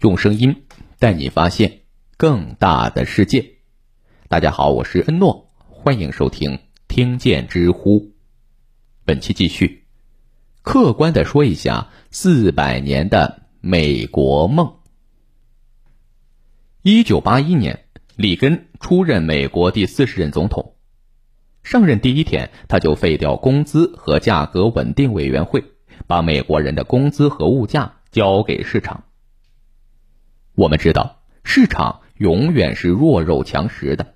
用声音带你发现更大的世界。大家好，我是恩诺，欢迎收听听见知乎。本期继续，客观的说一下四百年的美国梦。一九八一年，里根出任美国第四十任总统。上任第一天，他就废掉工资和价格稳定委员会，把美国人的工资和物价交给市场。我们知道，市场永远是弱肉强食的，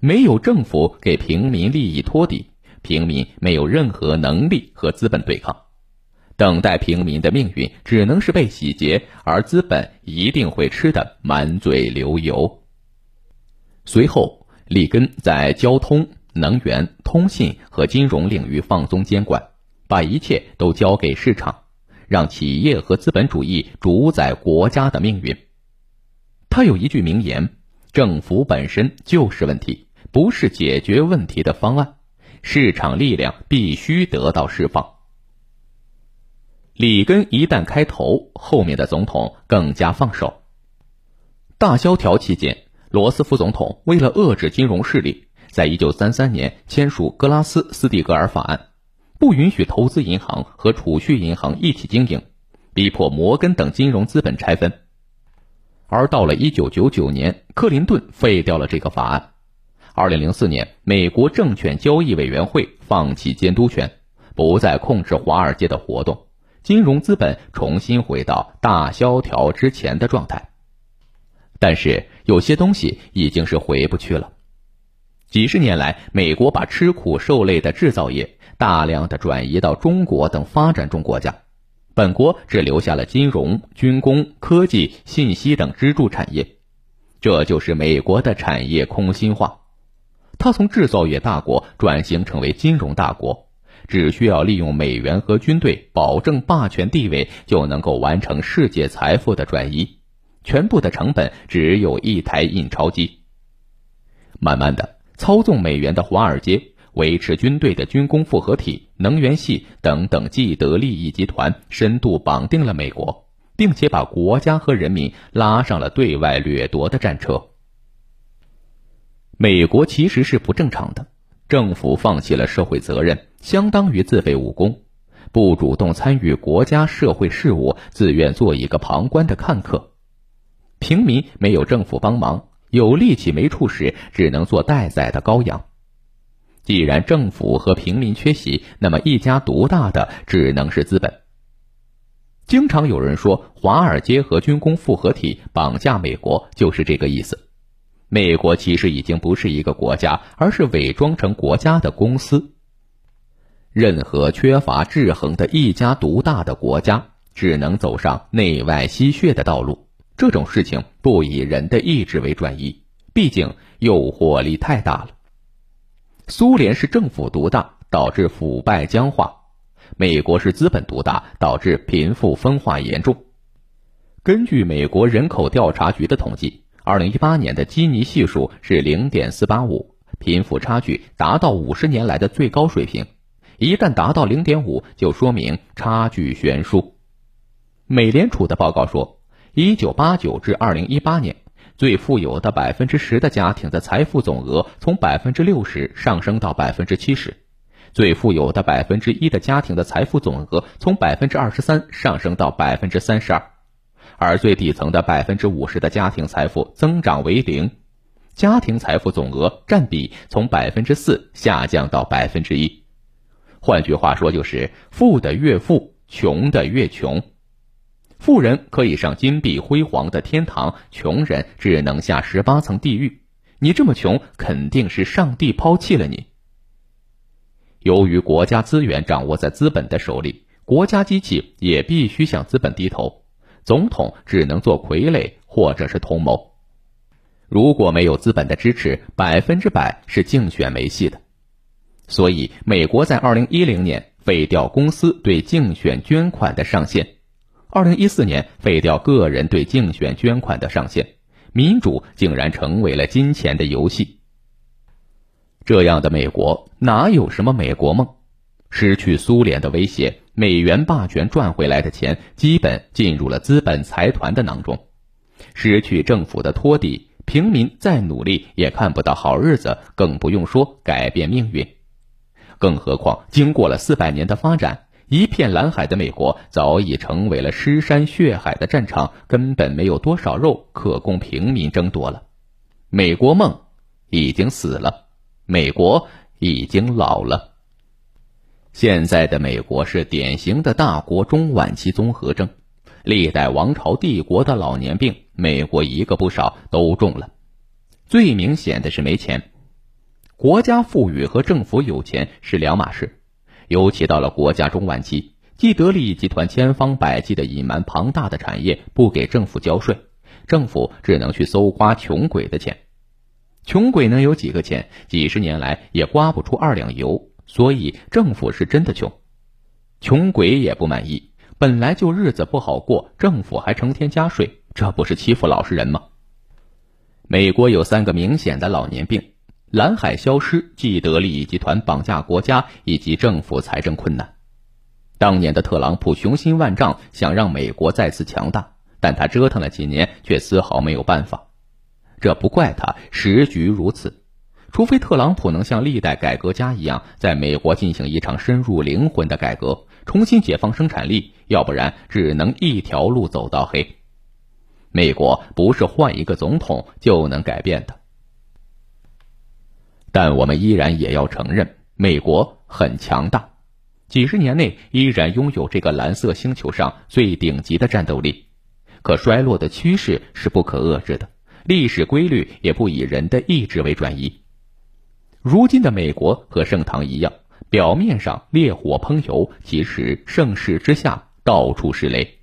没有政府给平民利益托底，平民没有任何能力和资本对抗，等待平民的命运只能是被洗劫，而资本一定会吃得满嘴流油。随后，里根在交通。能源、通信和金融领域放松监管，把一切都交给市场，让企业和资本主义主宰国家的命运。他有一句名言：“政府本身就是问题，不是解决问题的方案。市场力量必须得到释放。”里根一旦开头，后面的总统更加放手。大萧条期间，罗斯福总统为了遏制金融势力。在一九三三年签署《格拉斯斯蒂格尔法案》，不允许投资银行和储蓄银行一起经营，逼迫摩根等金融资本拆分。而到了一九九九年，克林顿废掉了这个法案。二零零四年，美国证券交易委员会放弃监督权，不再控制华尔街的活动，金融资本重新回到大萧条之前的状态。但是有些东西已经是回不去了。几十年来，美国把吃苦受累的制造业大量的转移到中国等发展中国家，本国只留下了金融、军工、科技、信息等支柱产业，这就是美国的产业空心化。它从制造业大国转型成为金融大国，只需要利用美元和军队保证霸权地位，就能够完成世界财富的转移，全部的成本只有一台印钞机。慢慢的。操纵美元的华尔街、维持军队的军工复合体、能源系等等既得利益集团，深度绑定了美国，并且把国家和人民拉上了对外掠夺的战车。美国其实是不正常的，政府放弃了社会责任，相当于自废武功，不主动参与国家社会事务，自愿做一个旁观的看客，平民没有政府帮忙。有力气没处使，只能做待宰的羔羊。既然政府和平民缺席，那么一家独大的只能是资本。经常有人说，华尔街和军工复合体绑架美国，就是这个意思。美国其实已经不是一个国家，而是伪装成国家的公司。任何缺乏制衡的一家独大的国家，只能走上内外吸血的道路。这种事情不以人的意志为转移，毕竟诱惑力太大了。苏联是政府独大，导致腐败僵化；美国是资本独大，导致贫富分化严重。根据美国人口调查局的统计，二零一八年的基尼系数是零点四八五，贫富差距达到五十年来的最高水平。一旦达到零点五，就说明差距悬殊。美联储的报告说。一九八九至二零一八年，最富有的百分之十的家庭的财富总额从百分之六十上升到百分之七十，最富有的百分之一的家庭的财富总额从百分之二十三上升到百分之三十二，而最底层的百分之五十的家庭财富增长为零，家庭财富总额占比从百分之四下降到百分之一。换句话说，就是富的越富，穷的越穷。富人可以上金碧辉煌的天堂，穷人只能下十八层地狱。你这么穷，肯定是上帝抛弃了你。由于国家资源掌握在资本的手里，国家机器也必须向资本低头。总统只能做傀儡或者是同谋。如果没有资本的支持，百分之百是竞选没戏的。所以，美国在二零一零年废掉公司对竞选捐款的上限。二零一四年废掉个人对竞选捐款的上限，民主竟然成为了金钱的游戏。这样的美国哪有什么美国梦？失去苏联的威胁，美元霸权赚回来的钱基本进入了资本财团的囊中，失去政府的托底，平民再努力也看不到好日子，更不用说改变命运。更何况，经过了四百年的发展，一片蓝海的美国早已成为了尸山血海的战场，根本没有多少肉可供平民争夺了。美国梦已经死了，美国已经老了。现在的美国是典型的大国中晚期综合症，历代王朝帝国的老年病，美国一个不少都中了。最明显的是没钱，国家富裕和政府有钱是两码事，尤其到了国家中晚期，既得利益集团千方百计的隐瞒庞大的产业，不给政府交税，政府只能去搜刮穷鬼的钱，穷鬼能有几个钱？几十年来也刮不出二两油。所以政府是真的穷，穷鬼也不满意。本来就日子不好过，政府还成天加税，这不是欺负老实人吗？美国有三个明显的老年病：蓝海消失、既得利益集团绑架国家，以及政府财政困难。当年的特朗普雄心万丈，想让美国再次强大，但他折腾了几年，却丝毫没有办法。这不怪他，时局如此。除非特朗普能像历代改革家一样，在美国进行一场深入灵魂的改革，重新解放生产力，要不然只能一条路走到黑。美国不是换一个总统就能改变的。但我们依然也要承认，美国很强大，几十年内依然拥有这个蓝色星球上最顶级的战斗力。可衰落的趋势是不可遏制的，历史规律也不以人的意志为转移。如今的美国和盛唐一样，表面上烈火烹油，其实盛世之下到处是雷。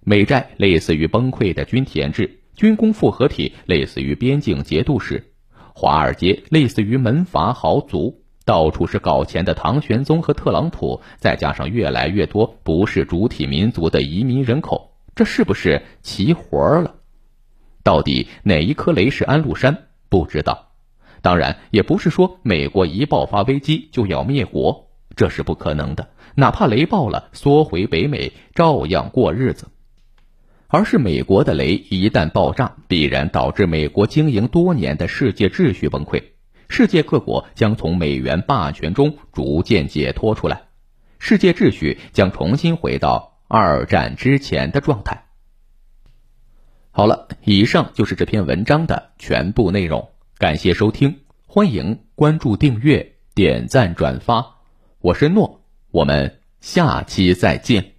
美债类似于崩溃的军田制，军工复合体类似于边境节度使，华尔街类似于门阀豪族，到处是搞钱的唐玄宗和特朗普，再加上越来越多不是主体民族的移民人口，这是不是齐活了？到底哪一颗雷是安禄山？不知道。当然，也不是说美国一爆发危机就要灭国，这是不可能的。哪怕雷爆了，缩回北美照样过日子。而是美国的雷一旦爆炸，必然导致美国经营多年的世界秩序崩溃，世界各国将从美元霸权中逐渐解脱出来，世界秩序将重新回到二战之前的状态。好了，以上就是这篇文章的全部内容。感谢收听，欢迎关注、订阅、点赞、转发。我是诺，我们下期再见。